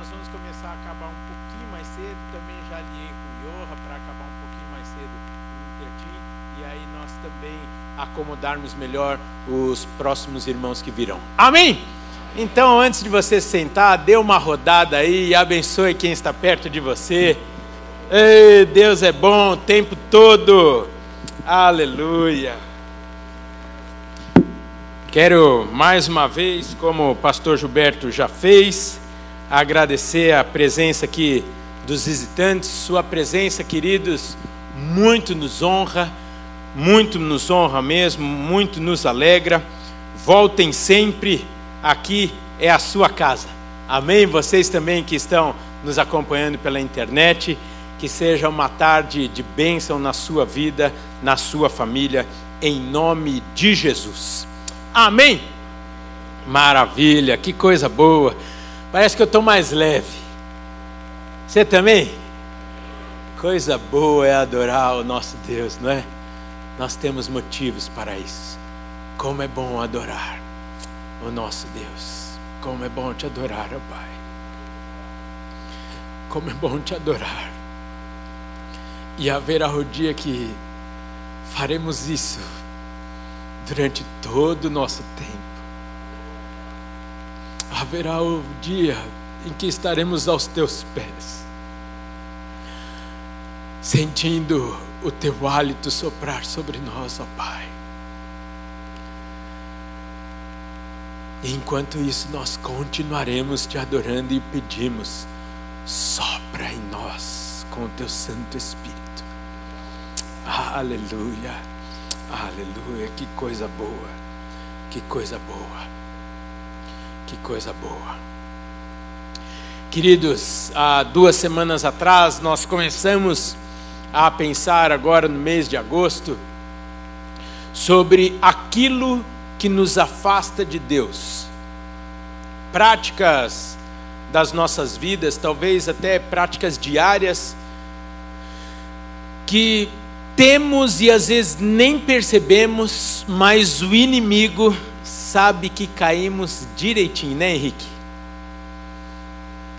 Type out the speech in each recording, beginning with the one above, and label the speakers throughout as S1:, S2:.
S1: nós vamos começar a acabar um pouquinho mais cedo. Também já aliei com o Yoha para acabar um pouquinho mais cedo pertinho. E aí nós também acomodarmos melhor os próximos irmãos que virão. Amém? Então, antes de você sentar, dê uma rodada aí e abençoe quem está perto de você. Ei, Deus é bom o tempo todo. Aleluia. Quero mais uma vez, como o pastor Gilberto já fez, agradecer a presença aqui dos visitantes. Sua presença, queridos, muito nos honra, muito nos honra mesmo, muito nos alegra. Voltem sempre, aqui é a sua casa. Amém? Vocês também que estão nos acompanhando pela internet, que seja uma tarde de bênção na sua vida, na sua família, em nome de Jesus. Amém? Maravilha, que coisa boa. Parece que eu estou mais leve. Você também? Coisa boa é adorar o nosso Deus, não é? Nós temos motivos para isso. Como é bom adorar o nosso Deus. Como é bom te adorar, ó Pai. Como é bom te adorar. E haverá o dia que faremos isso durante todo o nosso tempo haverá o dia em que estaremos aos teus pés, sentindo o teu hálito soprar sobre nós, ó Pai. E enquanto isso, nós continuaremos te adorando e pedimos: sopra em nós com o teu Santo Espírito. Aleluia, aleluia, que coisa boa, que coisa boa. Que coisa boa. Queridos, há duas semanas atrás nós começamos a pensar, agora no mês de agosto, sobre aquilo que nos afasta de Deus. Práticas das nossas vidas, talvez até práticas diárias, que temos e às vezes nem percebemos, mas o inimigo sabe que caímos direitinho, né, Henrique?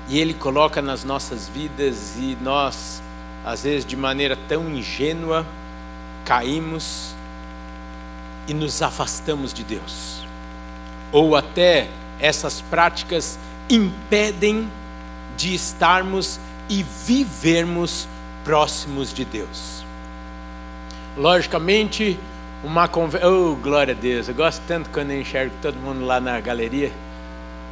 S1: E Ele coloca nas nossas vidas e nós, às vezes de maneira tão ingênua, caímos e nos afastamos de Deus. Ou até essas práticas impedem de estarmos e vivermos próximos de Deus. Logicamente, uma conversa. Oh, glória a Deus! Eu gosto tanto quando eu enxergo todo mundo lá na galeria.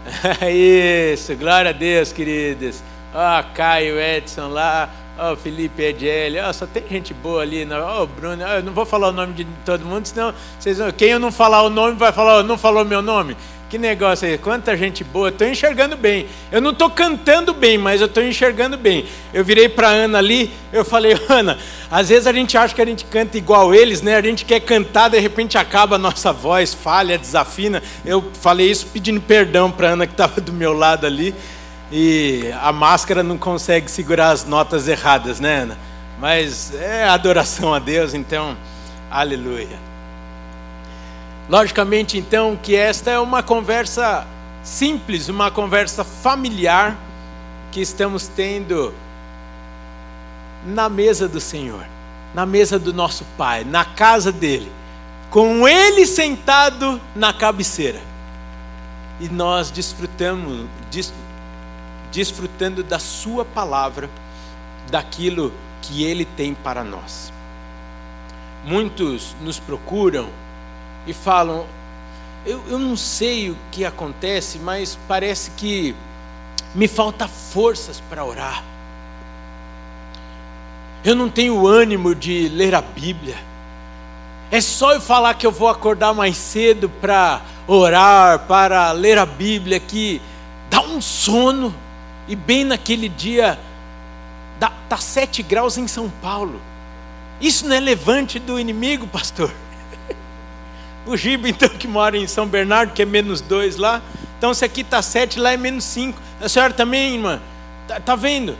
S1: Isso, glória a Deus, queridos. Ó, oh, Caio, Edson lá. Ó, oh, Felipe Edgelli. Ó, oh, só tem gente boa ali. Ó, oh, Bruno. eu não vou falar o nome de todo mundo, senão vocês Quem eu não falar o nome vai falar, não falou meu nome. Que negócio aí, quanta gente boa, estou enxergando bem. Eu não estou cantando bem, mas eu estou enxergando bem. Eu virei para Ana ali, eu falei, Ana, às vezes a gente acha que a gente canta igual eles, né? A gente quer cantar, de repente acaba a nossa voz, falha, desafina. Eu falei isso pedindo perdão para Ana que estava do meu lado ali. E a máscara não consegue segurar as notas erradas, né, Ana? Mas é adoração a Deus, então, aleluia. Logicamente, então, que esta é uma conversa simples, uma conversa familiar que estamos tendo na mesa do Senhor, na mesa do nosso Pai, na casa dele, com ele sentado na cabeceira. E nós desfrutamos, des, desfrutando da Sua palavra, daquilo que Ele tem para nós. Muitos nos procuram e falam: eu, eu não sei o que acontece, mas parece que me falta forças para orar. Eu não tenho ânimo de ler a Bíblia. É só eu falar que eu vou acordar mais cedo para orar, para ler a Bíblia, que dá um sono. E bem naquele dia, dá, tá sete graus em São Paulo. Isso não é levante do inimigo, pastor. O Giba, então, que mora em São Bernardo, que é menos dois lá. Então, se aqui está sete, lá é menos cinco. A senhora também, irmã, está tá vendo?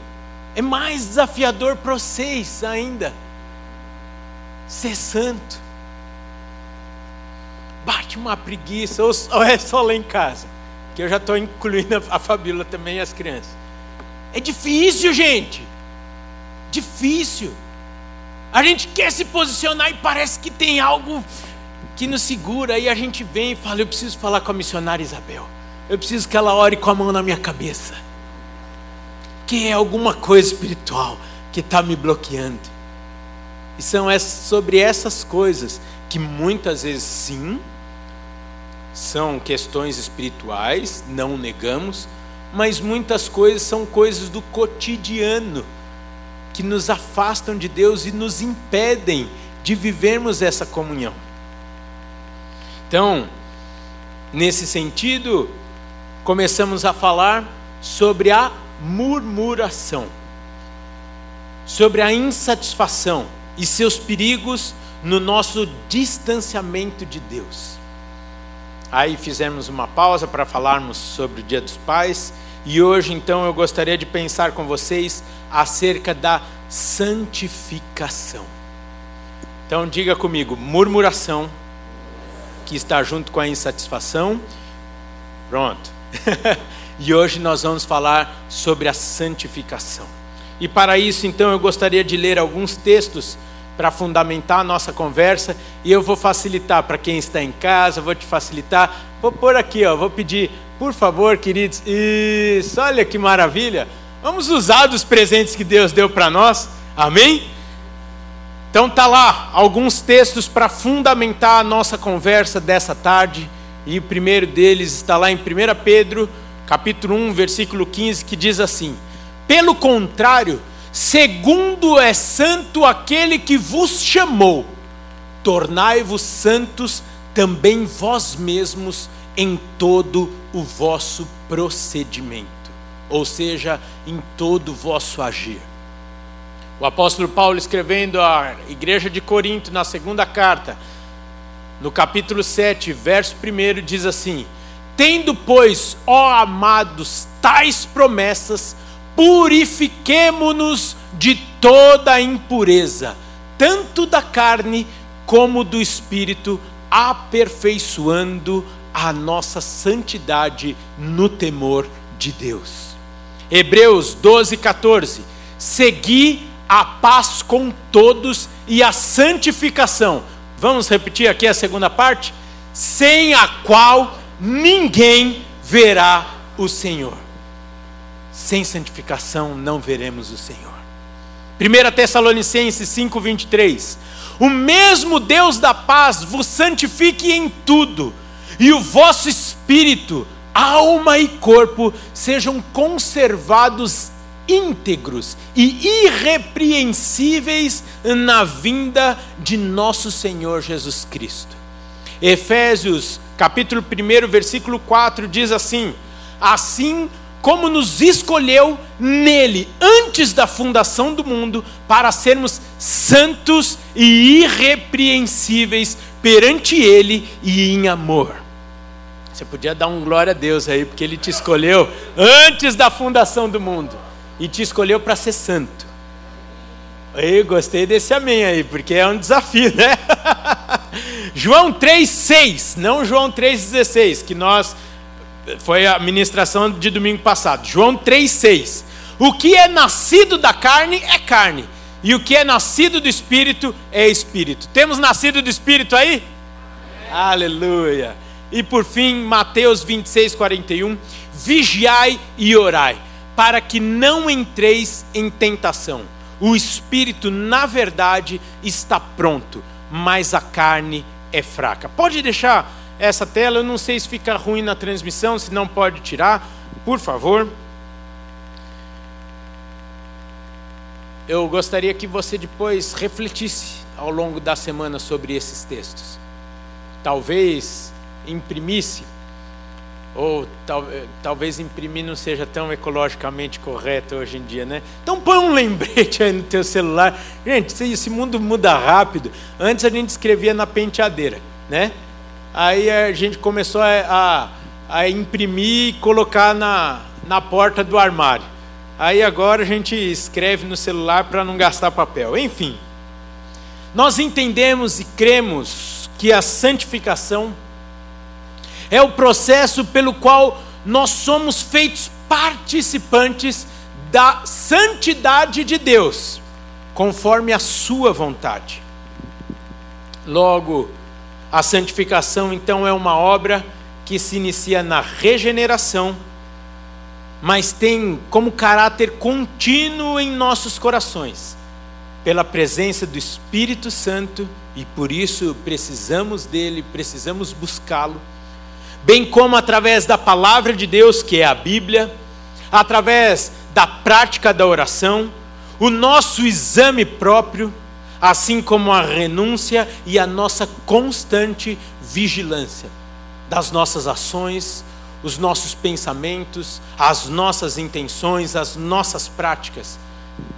S1: É mais desafiador para vocês ainda. Ser santo. Bate uma preguiça, ou, ou é só lá em casa. Que eu já estou incluindo a Fabíola também e as crianças. É difícil, gente. Difícil. A gente quer se posicionar e parece que tem algo que nos segura. Aí a gente vem e fala: Eu preciso falar com a missionária Isabel. Eu preciso que ela ore com a mão na minha cabeça. Que é alguma coisa espiritual que está me bloqueando. E são sobre essas coisas que muitas vezes, sim, são questões espirituais, não negamos, mas muitas coisas são coisas do cotidiano que nos afastam de Deus e nos impedem de vivermos essa comunhão. Então, nesse sentido, começamos a falar sobre a murmuração, sobre a insatisfação e seus perigos no nosso distanciamento de Deus. Aí fizemos uma pausa para falarmos sobre o Dia dos Pais e hoje então eu gostaria de pensar com vocês acerca da santificação. Então diga comigo, murmuração que está junto com a insatisfação. Pronto. e hoje nós vamos falar sobre a santificação. E para isso, então, eu gostaria de ler alguns textos para fundamentar a nossa conversa e eu vou facilitar para quem está em casa, vou te facilitar. Vou pôr aqui, ó, vou pedir, por favor, queridos. Isso, olha que maravilha. Vamos usar dos presentes que Deus deu para nós. Amém? Então tá lá alguns textos para fundamentar a nossa conversa dessa tarde. E o primeiro deles está lá em 1 Pedro, capítulo 1, versículo 15, que diz assim: Pelo contrário, segundo é santo aquele que vos chamou, tornai-vos santos também vós mesmos em todo o vosso procedimento, ou seja, em todo o vosso agir. O apóstolo Paulo escrevendo à igreja de Corinto na segunda carta, no capítulo 7, verso 1, diz assim: Tendo, pois, ó amados, tais promessas, purifiquemo-nos de toda a impureza, tanto da carne como do espírito, aperfeiçoando a nossa santidade no temor de Deus. Hebreus 12, 14. Segui a paz com todos e a santificação. Vamos repetir aqui a segunda parte? Sem a qual ninguém verá o Senhor. Sem santificação não veremos o Senhor. 1 Tessalonicenses 5:23. O mesmo Deus da paz vos santifique em tudo, e o vosso espírito, alma e corpo sejam conservados íntegros e irrepreensíveis na vinda de nosso Senhor Jesus Cristo. Efésios, capítulo 1, versículo 4 diz assim: Assim como nos escolheu nele antes da fundação do mundo para sermos santos e irrepreensíveis perante ele e em amor. Você podia dar um glória a Deus aí, porque ele te escolheu antes da fundação do mundo e te escolheu para ser santo. Eu gostei desse amém aí, porque é um desafio, né? João 3,6, não João 3,16, que nós foi a ministração de domingo passado. João 3,6. O que é nascido da carne é carne, e o que é nascido do espírito é espírito. Temos nascido do espírito aí? Aleluia. E por fim, Mateus 26, 41. Vigiai e orai, para que não entreis em tentação. O espírito, na verdade, está pronto, mas a carne é fraca. Pode deixar essa tela. Eu não sei se fica ruim na transmissão, se não pode tirar, por favor. Eu gostaria que você depois refletisse ao longo da semana sobre esses textos. Talvez imprimisse, ou tal, talvez imprimir não seja tão ecologicamente correto hoje em dia, né? Então põe um lembrete aí no teu celular. Gente, esse mundo muda rápido. Antes a gente escrevia na penteadeira, né? Aí a gente começou a, a, a imprimir e colocar na, na porta do armário. Aí agora a gente escreve no celular para não gastar papel. Enfim, nós entendemos e cremos que a santificação é o processo pelo qual nós somos feitos participantes da santidade de Deus, conforme a sua vontade. Logo, a santificação então é uma obra que se inicia na regeneração, mas tem como caráter contínuo em nossos corações, pela presença do Espírito Santo, e por isso precisamos dele, precisamos buscá-lo, bem como através da palavra de Deus, que é a Bíblia, através da prática da oração, o nosso exame próprio, assim como a renúncia e a nossa constante vigilância das nossas ações, os nossos pensamentos, as nossas intenções, as nossas práticas,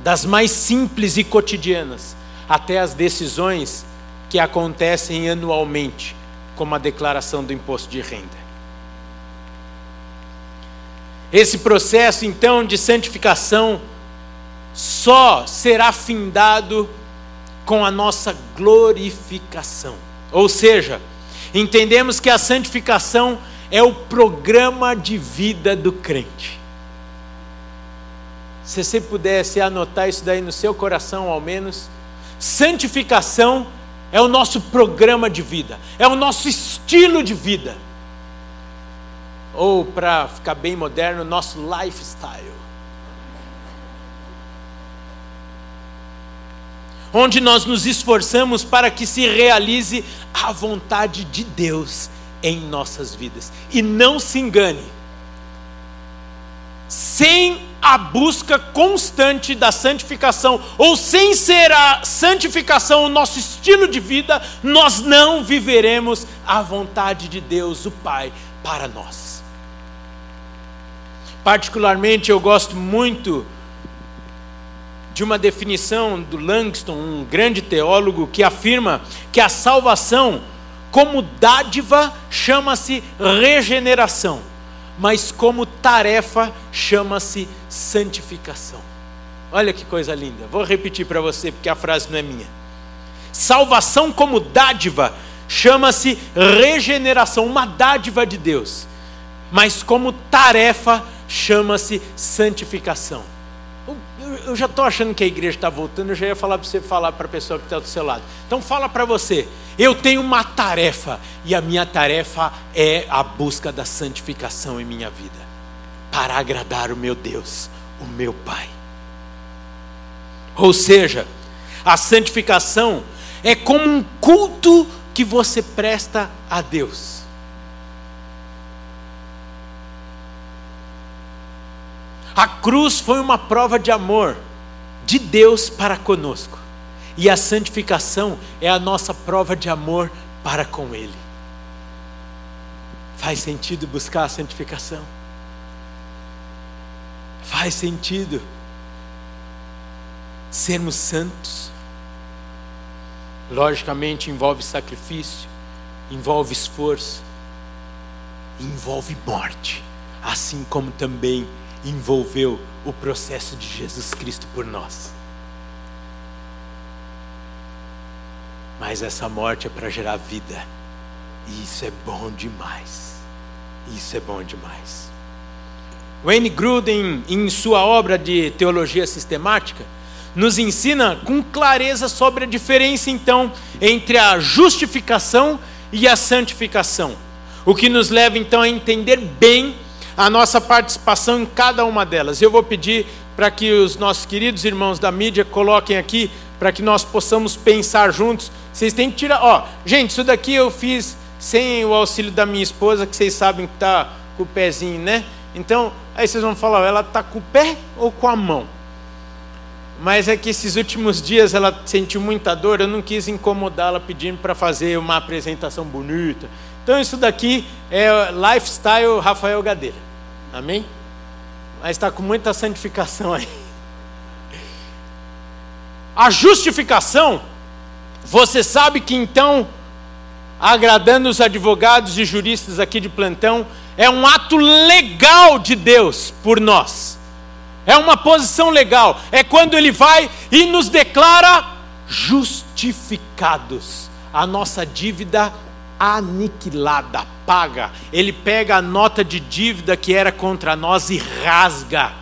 S1: das mais simples e cotidianas até as decisões que acontecem anualmente, como a declaração do imposto de renda. Esse processo, então, de santificação só será findado com a nossa glorificação. Ou seja, entendemos que a santificação é o programa de vida do crente. Se você pudesse anotar isso daí no seu coração, ao menos, santificação é o nosso programa de vida, é o nosso estilo de vida. Ou, para ficar bem moderno, nosso lifestyle. Onde nós nos esforçamos para que se realize a vontade de Deus em nossas vidas. E não se engane, sem a busca constante da santificação, ou sem ser a santificação o nosso estilo de vida, nós não viveremos a vontade de Deus, o Pai, para nós. Particularmente, eu gosto muito de uma definição do Langston, um grande teólogo, que afirma que a salvação como dádiva chama-se regeneração, mas como tarefa chama-se santificação. Olha que coisa linda. Vou repetir para você porque a frase não é minha. Salvação como dádiva chama-se regeneração, uma dádiva de Deus. Mas como tarefa chama-se santificação eu já estou achando que a igreja está voltando, eu já ia falar para você falar para a pessoa que está do seu lado. Então fala para você, eu tenho uma tarefa, e a minha tarefa é a busca da santificação em minha vida, para agradar o meu Deus, o meu Pai. Ou seja, a santificação é como um culto que você presta a Deus. A cruz foi uma prova de amor de Deus para conosco. E a santificação é a nossa prova de amor para com Ele. Faz sentido buscar a santificação? Faz sentido sermos santos? Logicamente envolve sacrifício, envolve esforço, envolve morte, assim como também envolveu o processo de Jesus Cristo por nós. Mas essa morte é para gerar vida. E isso é bom demais. Isso é bom demais. Wayne Gruden, em sua obra de teologia sistemática, nos ensina com clareza sobre a diferença então entre a justificação e a santificação. O que nos leva então a entender bem a nossa participação em cada uma delas. Eu vou pedir para que os nossos queridos irmãos da mídia coloquem aqui, para que nós possamos pensar juntos. Vocês têm que tirar. Ó, gente, isso daqui eu fiz sem o auxílio da minha esposa, que vocês sabem que está com o pezinho, né? Então, aí vocês vão falar, ela está com o pé ou com a mão? Mas é que esses últimos dias ela sentiu muita dor, eu não quis incomodá-la pedindo para fazer uma apresentação bonita. Então isso daqui é lifestyle Rafael Gadeira. Amém? Mas está com muita santificação aí. A justificação, você sabe que então, agradando os advogados e juristas aqui de plantão, é um ato legal de Deus por nós. É uma posição legal. É quando Ele vai e nos declara justificados. A nossa dívida aniquilada, paga. Ele pega a nota de dívida que era contra nós e rasga.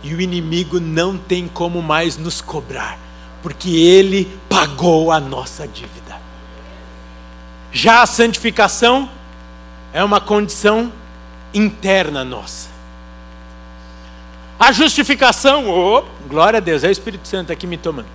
S1: e o inimigo não tem como mais nos cobrar, porque ele pagou a nossa dívida. Já a santificação é uma condição interna nossa. A justificação, oh, glória a Deus, é o Espírito Santo aqui me tomando.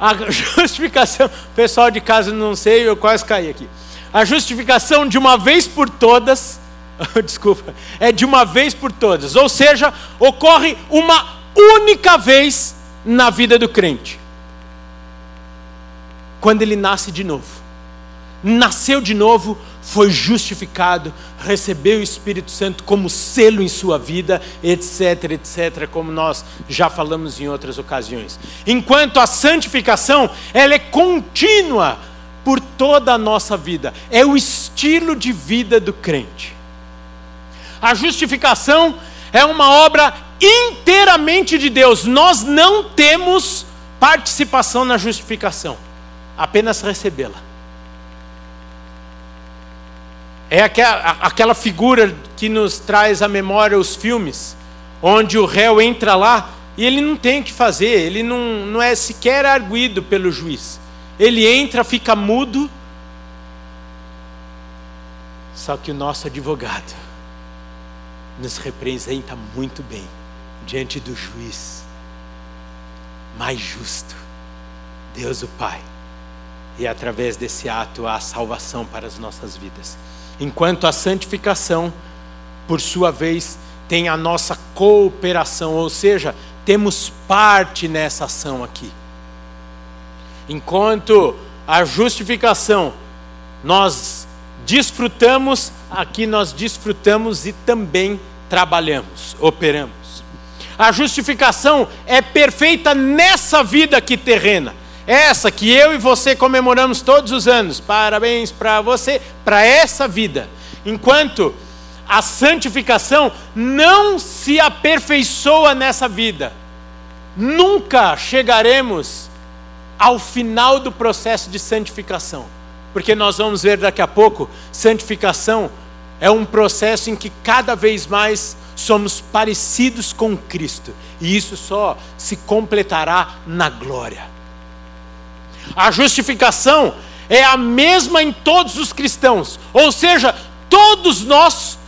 S1: A justificação, pessoal de casa não sei, eu quase caí aqui. A justificação de uma vez por todas, desculpa, é de uma vez por todas, ou seja, ocorre uma única vez na vida do crente. Quando ele nasce de novo. Nasceu de novo, foi justificado, recebeu o Espírito Santo como selo em sua vida, etc, etc, como nós já falamos em outras ocasiões. Enquanto a santificação, ela é contínua por toda a nossa vida, é o estilo de vida do crente. A justificação é uma obra inteiramente de Deus, nós não temos participação na justificação, apenas recebê-la. É aquela, figura que nos traz à memória os filmes, onde o réu entra lá e ele não tem o que fazer, ele não, não é sequer arguído pelo juiz. Ele entra, fica mudo. Só que o nosso advogado nos representa muito bem diante do juiz mais justo, Deus o Pai. E através desse ato há salvação para as nossas vidas enquanto a santificação, por sua vez, tem a nossa cooperação, ou seja, temos parte nessa ação aqui. Enquanto a justificação nós desfrutamos, aqui nós desfrutamos e também trabalhamos, operamos. A justificação é perfeita nessa vida aqui terrena essa que eu e você comemoramos todos os anos. Parabéns para você, para essa vida. Enquanto a santificação não se aperfeiçoa nessa vida, nunca chegaremos ao final do processo de santificação. Porque nós vamos ver daqui a pouco, santificação é um processo em que cada vez mais somos parecidos com Cristo, e isso só se completará na glória. A justificação é a mesma em todos os cristãos, ou seja, todos nós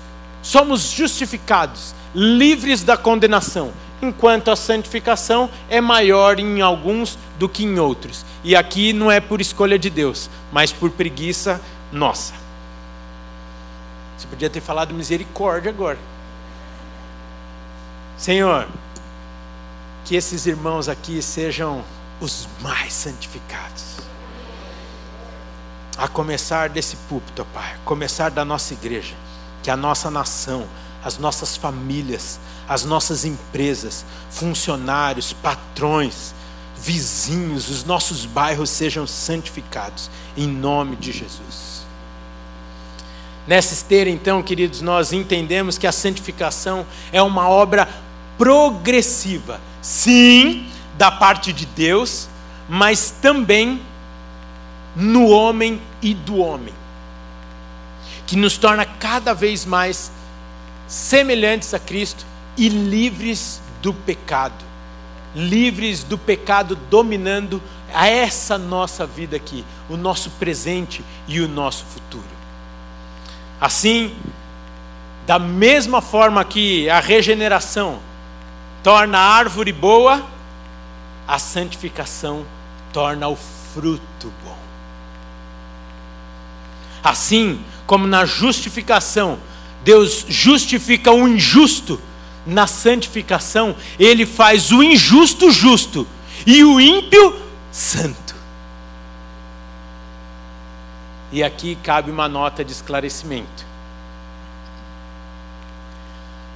S1: somos justificados, livres da condenação, enquanto a santificação é maior em alguns do que em outros. E aqui não é por escolha de Deus, mas por preguiça nossa. Você podia ter falado misericórdia agora. Senhor, que esses irmãos aqui sejam os mais santificados. A começar desse púlpito, Pai, a começar da nossa igreja, que a nossa nação, as nossas famílias, as nossas empresas, funcionários, patrões, vizinhos, os nossos bairros sejam santificados, em nome de Jesus. Nessa esteira, então, queridos, nós entendemos que a santificação é uma obra progressiva. Sim, da parte de Deus, mas também no homem e do homem, que nos torna cada vez mais semelhantes a Cristo e livres do pecado, livres do pecado dominando a essa nossa vida aqui, o nosso presente e o nosso futuro. Assim, da mesma forma que a regeneração torna a árvore boa, a santificação torna o fruto bom. Assim como na justificação, Deus justifica o injusto, na santificação, Ele faz o injusto justo e o ímpio santo. E aqui cabe uma nota de esclarecimento.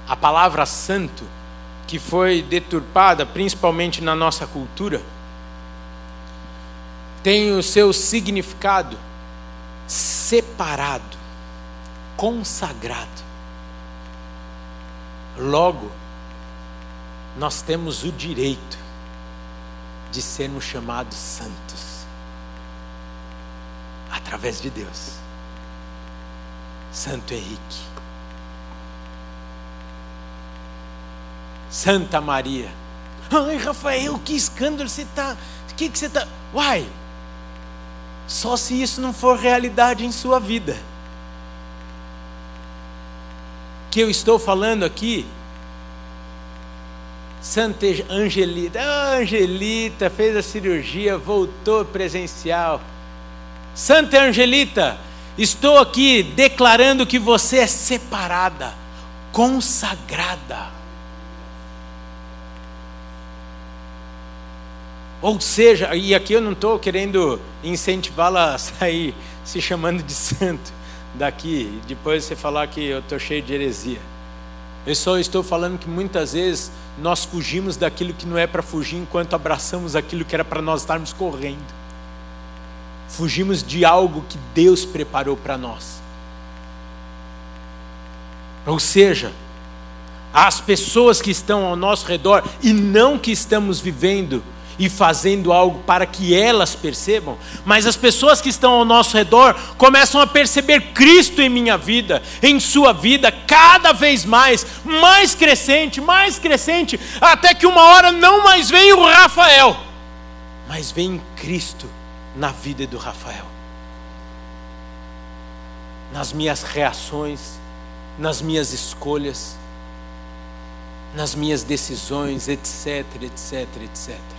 S1: A palavra santo que foi deturpada, principalmente na nossa cultura, tem o seu significado separado, consagrado. Logo, nós temos o direito de sermos chamados santos através de Deus. Santo Henrique. Santa Maria Ai, Rafael, que escândalo você está. O que, que você está. Uai! Só se isso não for realidade em sua vida. Que eu estou falando aqui Santa Angelita, ah, Angelita fez a cirurgia, voltou presencial. Santa Angelita, estou aqui declarando que você é separada, consagrada. Ou seja, e aqui eu não estou querendo incentivá-la a sair se chamando de santo daqui, depois você falar que eu estou cheio de heresia. Eu só estou falando que muitas vezes nós fugimos daquilo que não é para fugir enquanto abraçamos aquilo que era para nós estarmos correndo. Fugimos de algo que Deus preparou para nós. Ou seja, as pessoas que estão ao nosso redor e não que estamos vivendo e fazendo algo para que elas percebam, mas as pessoas que estão ao nosso redor começam a perceber Cristo em minha vida, em sua vida, cada vez mais, mais crescente, mais crescente, até que uma hora não mais vem o Rafael, mas vem Cristo na vida do Rafael, nas minhas reações, nas minhas escolhas, nas minhas decisões, etc, etc, etc.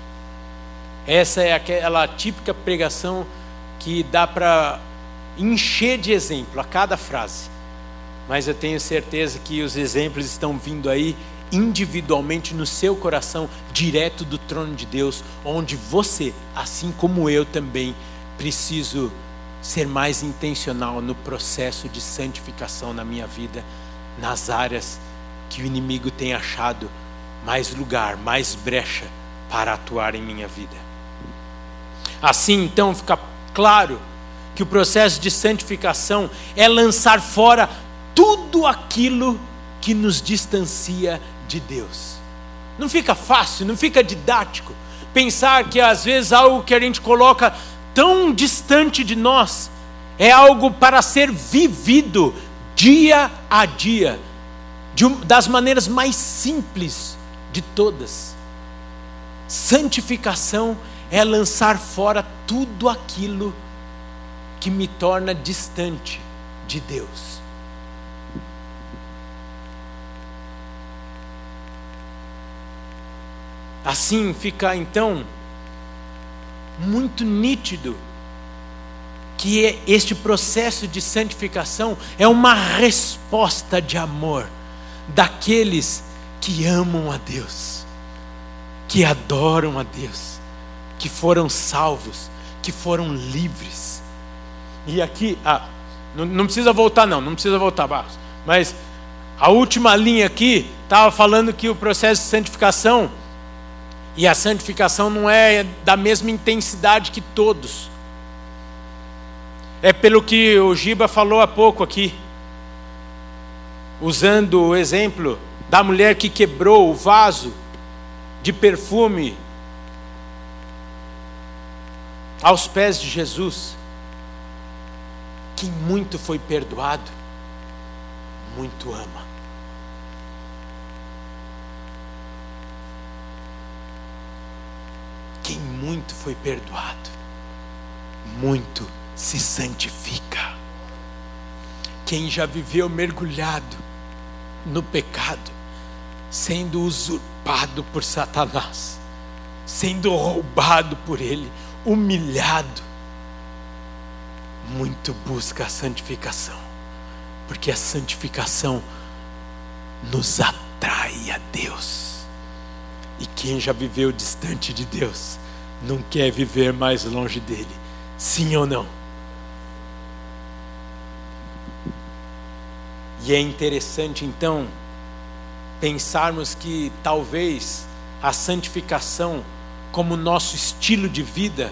S1: Essa é aquela típica pregação que dá para encher de exemplo a cada frase. Mas eu tenho certeza que os exemplos estão vindo aí individualmente no seu coração, direto do trono de Deus, onde você, assim como eu também, preciso ser mais intencional no processo de santificação na minha vida, nas áreas que o inimigo tem achado mais lugar, mais brecha para atuar em minha vida. Assim, então, fica claro que o processo de santificação é lançar fora tudo aquilo que nos distancia de Deus. Não fica fácil, não fica didático pensar que às vezes algo que a gente coloca tão distante de nós é algo para ser vivido dia a dia, um, das maneiras mais simples de todas. Santificação é lançar fora tudo aquilo que me torna distante de Deus. Assim fica então muito nítido que este processo de santificação é uma resposta de amor daqueles que amam a Deus, que adoram a Deus que foram salvos, que foram livres. E aqui, ah, não, não precisa voltar, não, não precisa voltar, Barros. Mas a última linha aqui estava falando que o processo de santificação, e a santificação não é da mesma intensidade que todos. É pelo que o Giba falou há pouco aqui, usando o exemplo da mulher que quebrou o vaso de perfume aos pés de Jesus. Quem muito foi perdoado, muito ama. Quem muito foi perdoado, muito se santifica. Quem já viveu mergulhado no pecado, sendo usurpado por Satanás, sendo roubado por ele, humilhado, muito busca a santificação, porque a santificação nos atrai a Deus. E quem já viveu distante de Deus, não quer viver mais longe dele, sim ou não? E é interessante então pensarmos que talvez a santificação como nosso estilo de vida,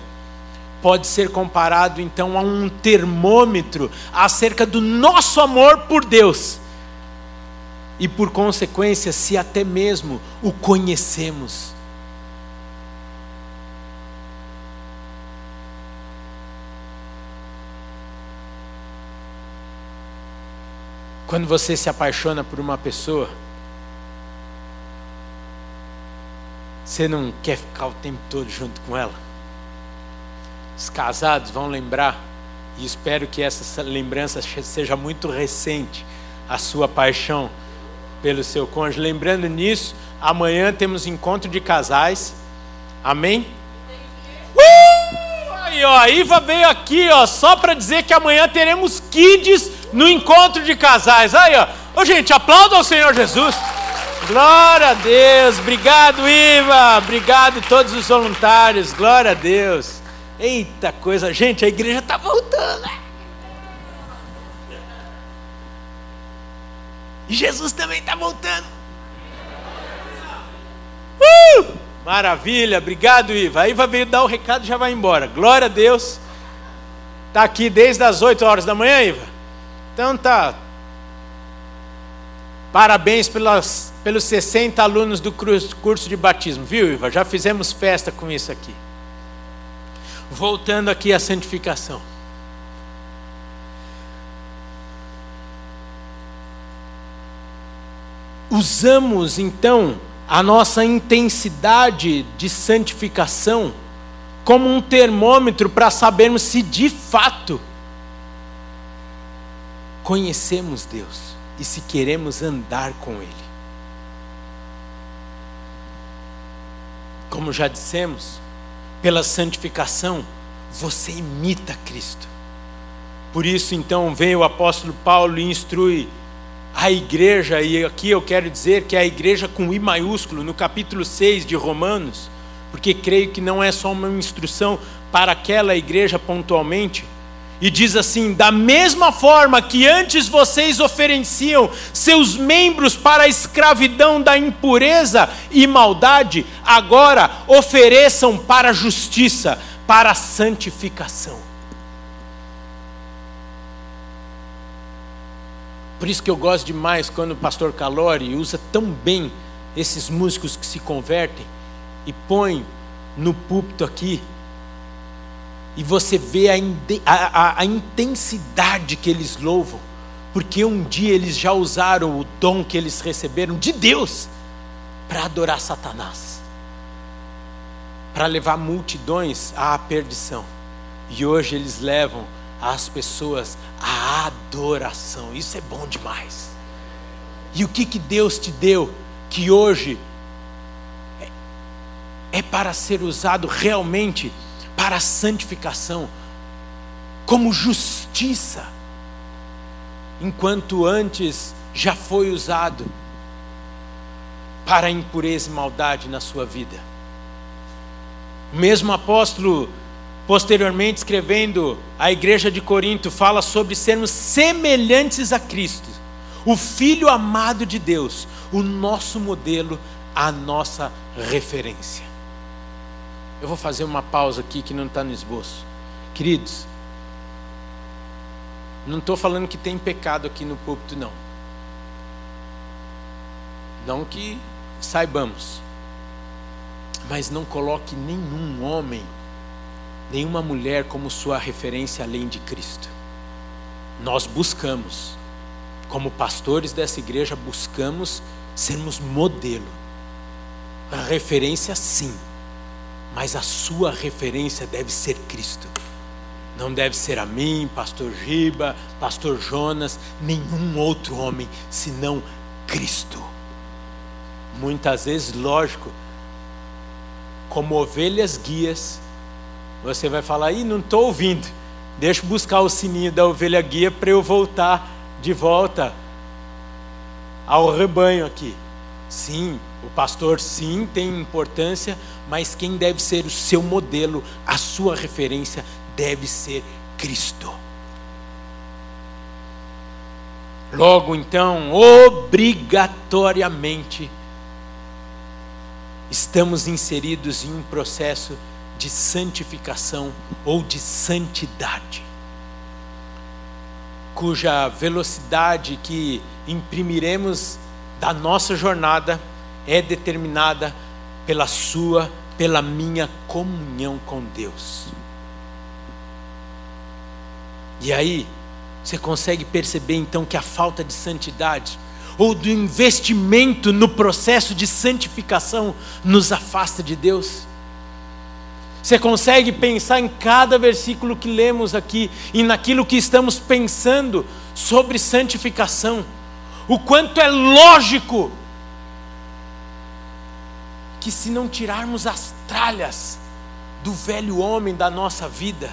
S1: pode ser comparado então a um termômetro acerca do nosso amor por Deus. E por consequência, se até mesmo o conhecemos. Quando você se apaixona por uma pessoa, Você não quer ficar o tempo todo junto com ela? Os casados vão lembrar, e espero que essa lembrança seja muito recente, a sua paixão pelo seu cônjuge. Lembrando nisso, amanhã temos encontro de casais. Amém? Uh! Aí, ó, a Iva veio aqui, ó, só para dizer que amanhã teremos kids no encontro de casais. Aí, ó. Ô, gente, aplauda ao Senhor Jesus. Glória a Deus. Obrigado, Iva. Obrigado todos os voluntários. Glória a Deus. Eita coisa, gente, a igreja está voltando. E Jesus também está voltando. Uh! Maravilha, obrigado, Iva. A Iva veio dar o recado e já vai embora. Glória a Deus. Está aqui desde as 8 horas da manhã, Iva? Então tá. Parabéns pelas, pelos 60 alunos do curso de batismo, viu, Iva? Já fizemos festa com isso aqui. Voltando aqui à santificação. Usamos então a nossa intensidade de santificação como um termômetro para sabermos se de fato conhecemos Deus e se queremos andar com Ele. Como já dissemos, pela santificação, você imita Cristo. Por isso, então, vem o apóstolo Paulo e instrui a igreja, e aqui eu quero dizer que é a igreja com I maiúsculo, no capítulo 6 de Romanos, porque creio que não é só uma instrução para aquela igreja pontualmente, e diz assim: da mesma forma que antes vocês ofereciam seus membros para a escravidão da impureza e maldade, agora ofereçam para a justiça, para a santificação. Por isso que eu gosto demais quando o pastor Calori usa tão bem esses músicos que se convertem e põe no púlpito aqui e você vê a, a, a, intensidade que eles louvam, porque um dia eles já usaram o dom que eles receberam de Deus para adorar Satanás, para levar multidões à perdição, e hoje eles levam as pessoas à adoração, isso é bom demais. E o que, que Deus te deu que hoje é, é para ser usado realmente? Para a santificação, como justiça, enquanto antes já foi usado para impureza e maldade na sua vida. O mesmo apóstolo, posteriormente escrevendo à igreja de Corinto, fala sobre sermos semelhantes a Cristo, o Filho amado de Deus, o nosso modelo, a nossa referência. Eu vou fazer uma pausa aqui que não está no esboço. Queridos, não estou falando que tem pecado aqui no púlpito, não. Não que saibamos. Mas não coloque nenhum homem, nenhuma mulher como sua referência além de Cristo. Nós buscamos, como pastores dessa igreja, buscamos sermos modelo. A referência, sim mas a sua referência deve ser Cristo. Não deve ser a mim, pastor Giba, pastor Jonas, nenhum outro homem, senão Cristo. Muitas vezes, lógico, como ovelhas guias, você vai falar, ih, não estou ouvindo, deixa eu buscar o sininho da ovelha guia para eu voltar de volta ao rebanho aqui. Sim, o pastor sim tem importância, mas quem deve ser o seu modelo, a sua referência, deve ser Cristo. Logo então, obrigatoriamente, estamos inseridos em um processo de santificação ou de santidade, cuja velocidade que imprimiremos da nossa jornada é determinada pela sua, pela minha comunhão com Deus. E aí, você consegue perceber então que a falta de santidade, ou do investimento no processo de santificação nos afasta de Deus? Você consegue pensar em cada versículo que lemos aqui e naquilo que estamos pensando sobre santificação? O quanto é lógico que, se não tirarmos as tralhas do velho homem da nossa vida,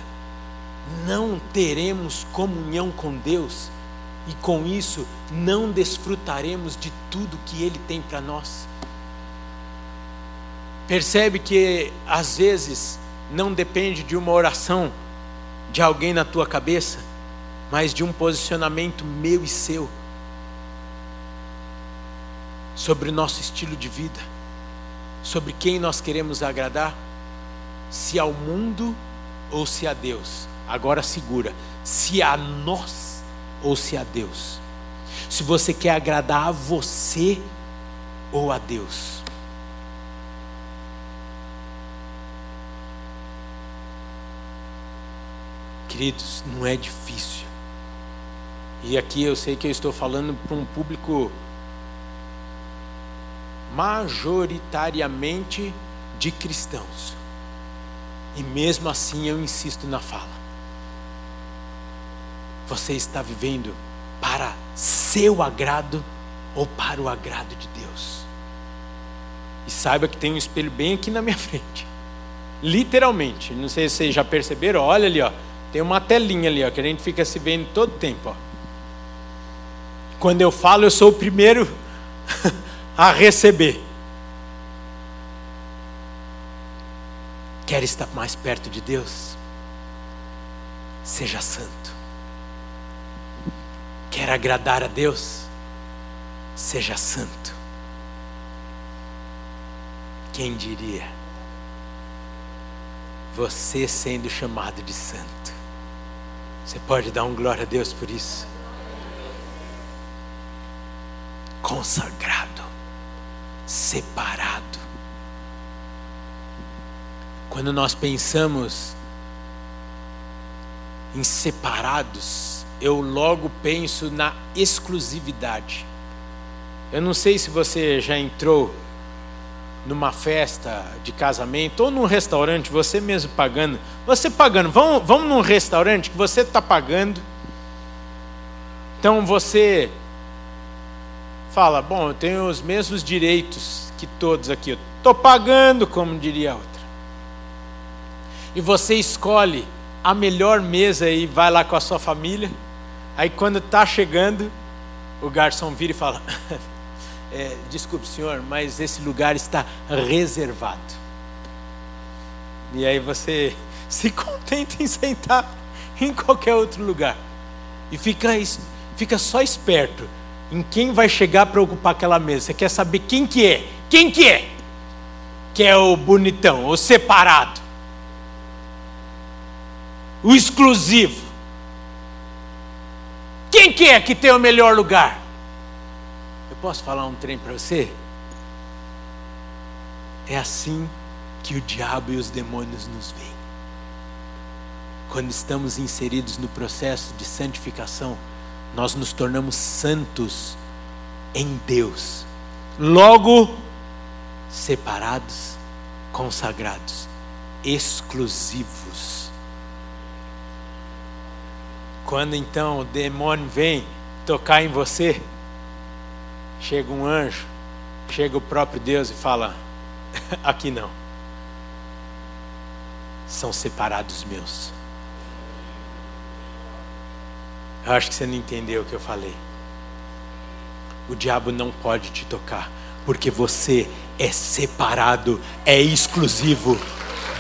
S1: não teremos comunhão com Deus e com isso não desfrutaremos de tudo que Ele tem para nós. Percebe que às vezes não depende de uma oração de alguém na tua cabeça, mas de um posicionamento meu e seu sobre o nosso estilo de vida, sobre quem nós queremos agradar, se ao mundo ou se a Deus. Agora segura, se a nós ou se a Deus. Se você quer agradar a você ou a Deus. Queridos, não é difícil. E aqui eu sei que eu estou falando para um público majoritariamente de cristãos. E mesmo assim eu insisto na fala. Você está vivendo para seu agrado ou para o agrado de Deus? E saiba que tem um espelho bem aqui na minha frente. Literalmente. Não sei se vocês já perceberam, olha ali, ó tem uma telinha ali, ó, que a gente fica se vendo todo tempo. Ó. Quando eu falo, eu sou o primeiro a receber. Quer estar mais perto de Deus? Seja santo. Quer agradar a Deus? Seja santo. Quem diria? Você sendo chamado de santo. Você pode dar um glória a Deus por isso? Consagrado, separado. Quando nós pensamos em separados, eu logo penso na exclusividade. Eu não sei se você já entrou numa festa de casamento ou num restaurante, você mesmo pagando, você pagando, vamos, vamos num restaurante que você está pagando, então você fala, bom, eu tenho os mesmos direitos que todos aqui, eu estou pagando, como diria a outra. E você escolhe a melhor mesa e vai lá com a sua família, aí quando está chegando, o garçom vira e fala, é, desculpe senhor, mas esse lugar está reservado. E aí você se contenta em sentar em qualquer outro lugar. E fica, fica só esperto em quem vai chegar para ocupar aquela mesa. Você quer saber quem que é? Quem que é? Que é o bonitão, o separado. O exclusivo. Quem que é que tem o melhor lugar? Posso falar um trem para você? É assim que o diabo e os demônios nos veem. Quando estamos inseridos no processo de santificação, nós nos tornamos santos em Deus. Logo, separados, consagrados, exclusivos. Quando então o demônio vem tocar em você, chega um anjo, chega o próprio Deus e fala: aqui não, são separados meus. Eu acho que você não entendeu o que eu falei. O diabo não pode te tocar, porque você é separado, é exclusivo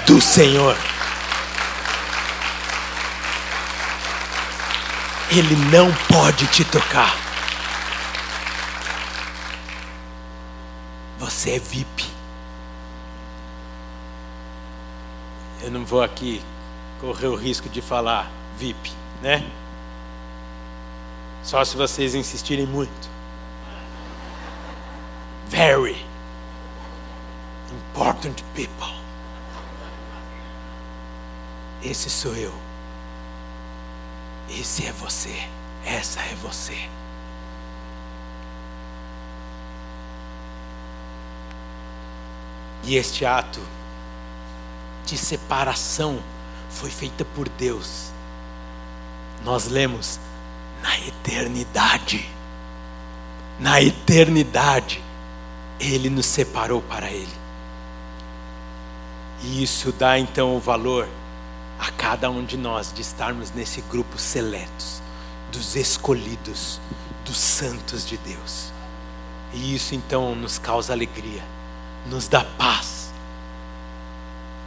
S1: do Senhor. Ele não pode te tocar. Você é VIP. Eu não vou aqui correr o risco de falar VIP, né? Só se vocês insistirem muito. Very important people. Esse sou eu. Esse é você. Essa é você. E este ato de separação foi feita por Deus. Nós lemos na eternidade. Na eternidade, Ele nos separou para Ele. E isso dá então o valor a cada um de nós de estarmos nesse grupo seletos, dos escolhidos, dos santos de Deus. E isso então nos causa alegria, nos dá paz,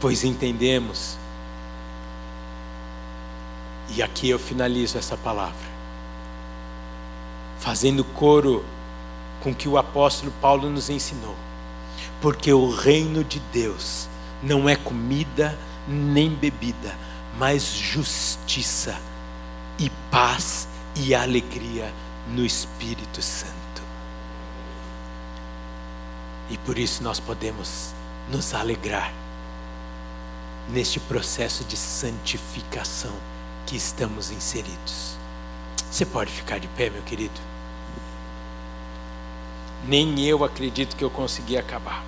S1: pois entendemos. E aqui eu finalizo essa palavra, fazendo coro com o que o apóstolo Paulo nos ensinou, porque o reino de Deus não é comida nem bebida, mas justiça e paz e alegria no Espírito Santo. E por isso nós podemos nos alegrar neste processo de santificação que estamos inseridos. Você pode ficar de pé, meu querido? Nem eu acredito que eu consegui acabar.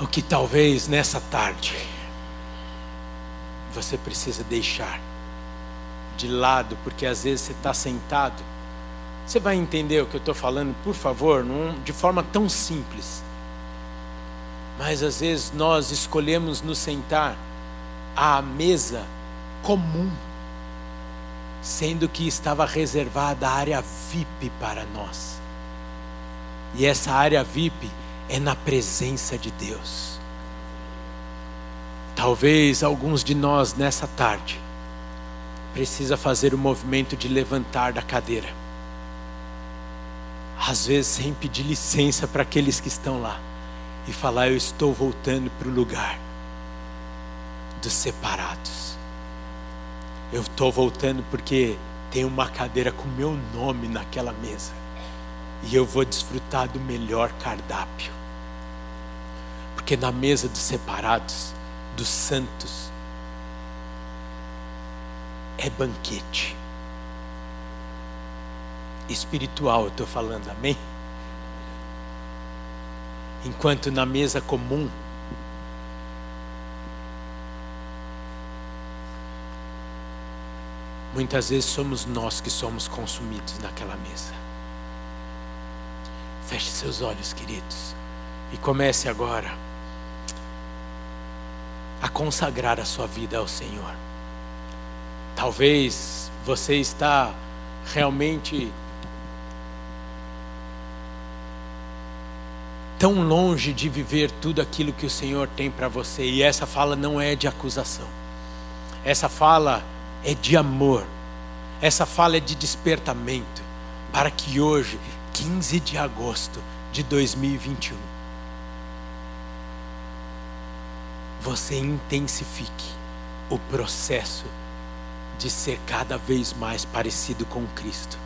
S1: O que talvez nessa tarde você precisa deixar de lado, porque às vezes você está sentado. Você vai entender o que eu estou falando, por favor, não, de forma tão simples. Mas às vezes nós escolhemos nos sentar à mesa comum, sendo que estava reservada a área VIP para nós. E essa área VIP é na presença de Deus. Talvez alguns de nós nessa tarde precisa fazer o movimento de levantar da cadeira. Às vezes sem pedir licença para aqueles que estão lá e falar eu estou voltando para o lugar dos separados. Eu estou voltando porque tem uma cadeira com meu nome naquela mesa. E eu vou desfrutar do melhor cardápio. Porque na mesa dos separados, dos santos, é banquete. Espiritual, eu estou falando, amém? Enquanto na mesa comum, muitas vezes somos nós que somos consumidos naquela mesa. Feche seus olhos, queridos, e comece agora a consagrar a sua vida ao Senhor. Talvez você está realmente tão longe de viver tudo aquilo que o Senhor tem para você. E essa fala não é de acusação. Essa fala é de amor. Essa fala é de despertamento para que hoje, 15 de agosto de 2021, você intensifique o processo de ser cada vez mais parecido com Cristo,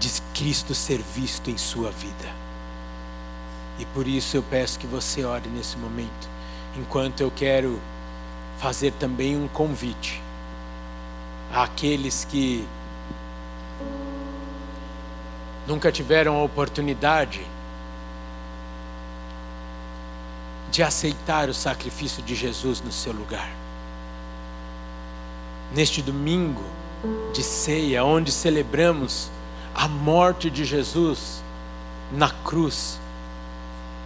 S1: de Cristo ser visto em sua vida. E por isso eu peço que você ore nesse momento, enquanto eu quero fazer também um convite àqueles que nunca tiveram a oportunidade de aceitar o sacrifício de Jesus no seu lugar. Neste domingo de ceia, onde celebramos a morte de Jesus na cruz,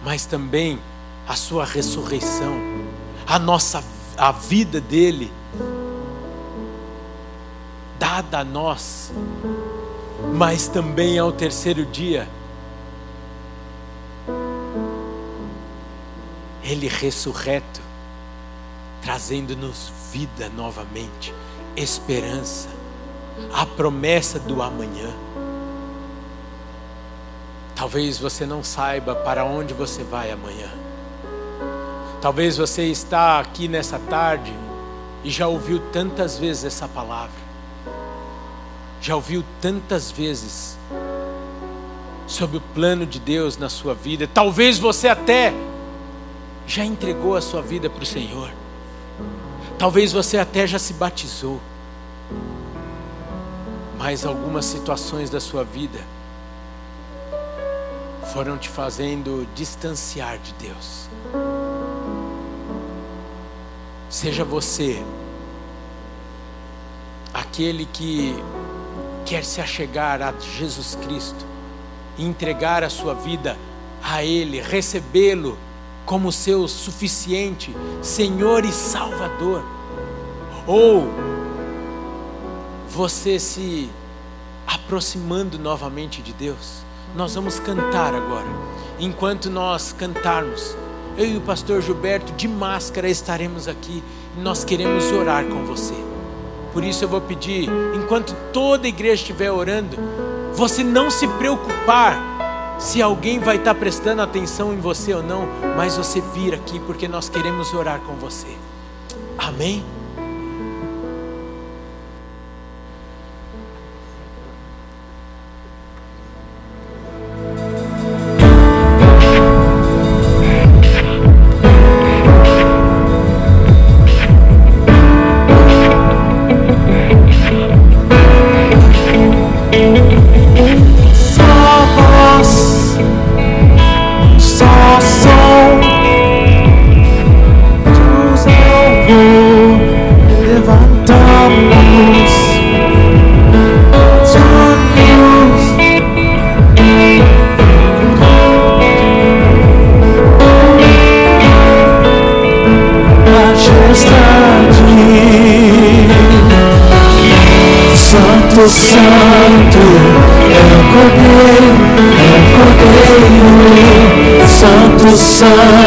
S1: mas também a sua ressurreição, a nossa a vida dele dada a nós, mas também ao terceiro dia ele ressurreto, trazendo-nos vida novamente esperança, a promessa do amanhã. Talvez você não saiba para onde você vai amanhã. Talvez você está aqui nessa tarde e já ouviu tantas vezes essa palavra. Já ouviu tantas vezes sobre o plano de Deus na sua vida. Talvez você até já entregou a sua vida para o Senhor. Talvez você até já se batizou.
S2: mas algumas situações da sua vida foram te fazendo distanciar de Deus. Seja você aquele que quer se achegar a Jesus Cristo, entregar a sua vida a Ele, recebê-lo como seu suficiente Senhor e Salvador, ou você se aproximando novamente de Deus. Nós vamos cantar agora. Enquanto nós cantarmos, eu e o pastor Gilberto de máscara estaremos aqui e nós queremos orar com você. Por isso eu vou pedir, enquanto toda igreja estiver orando, você não se preocupar se alguém vai estar prestando atenção em você ou não, mas você vir aqui porque nós queremos orar com você. Amém?
S1: sun.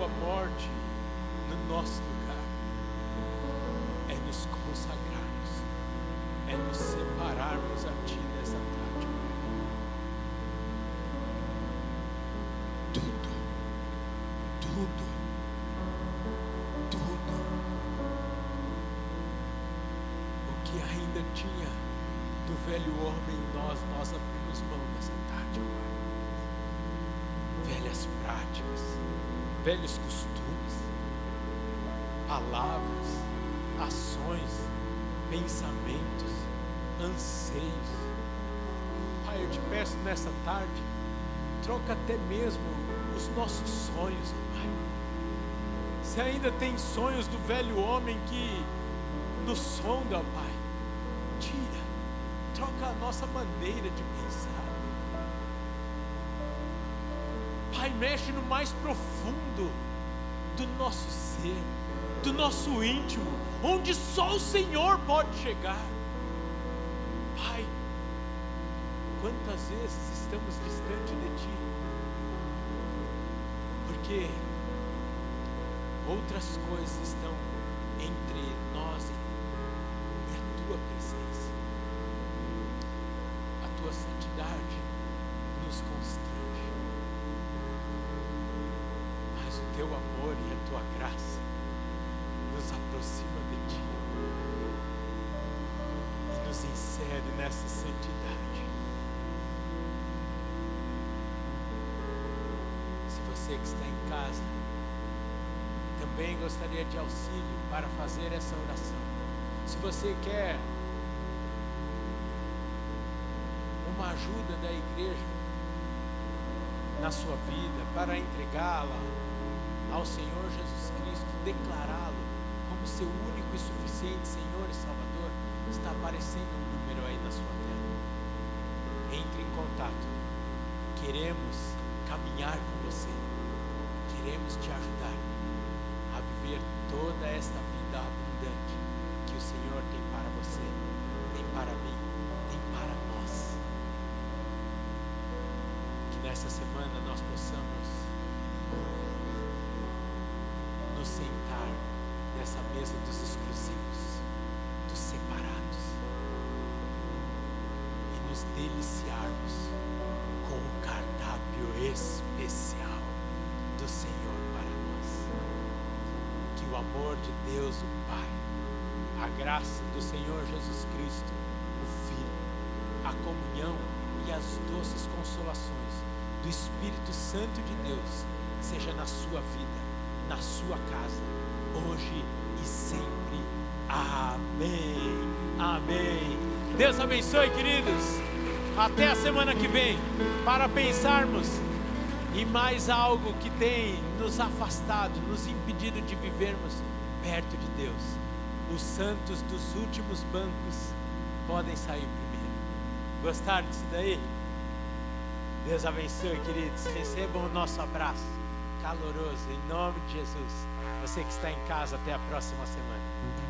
S1: A tua morte no nosso lugar, é nos consagrarmos, é nos separarmos a Ti nessa tarde. Tudo, tudo, tudo o que ainda tinha do velho homem em nós, nós abrimos mão nessa tarde, Pai. Velhas práticas, velhos costumes, palavras, ações, pensamentos, anseios. Pai, eu te peço nessa tarde, troca até mesmo os nossos sonhos, Pai. Se ainda tem sonhos do velho homem que nos sonda, Pai, tira, troca a nossa maneira de pensar. Pai, mexe no mais profundo do nosso ser, do nosso íntimo, onde só o Senhor pode chegar. Pai, quantas vezes estamos distante de Ti? Porque outras coisas estão entre nós e a Tua presença. A Tua santidade nos constrange. Teu amor e a Tua graça nos aproxima de Ti e nos insere nessa santidade. Se você que está em casa também gostaria de auxílio para fazer essa oração, se você quer uma ajuda da igreja na sua vida para entregá-la ao Senhor Jesus Cristo, declará-lo como seu único e suficiente Senhor e Salvador, está aparecendo um número aí na sua tela. Entre em contato. Queremos caminhar com você. Queremos te ajudar a viver toda esta vida abundante que o Senhor tem para você, tem para mim, tem para nós. Que nessa semana nós possamos nos sentar nessa mesa dos exclusivos, dos separados e nos deliciarmos com o cardápio especial do Senhor para nós. Que o amor de Deus, o Pai, a graça do Senhor Jesus Cristo, o Filho, a comunhão e as doces consolações do Espírito Santo de Deus seja na sua vida, na sua casa, hoje e sempre. Amém. Amém. Deus abençoe, queridos. Até a semana que vem para pensarmos em mais algo que tem nos afastado, nos impedido de vivermos perto de Deus. Os santos dos últimos bancos podem sair primeiro. Gostaram disso daí? Deus abençoe, queridos. Recebam o nosso abraço caloroso em nome de Jesus. Você que está em casa, até a próxima semana.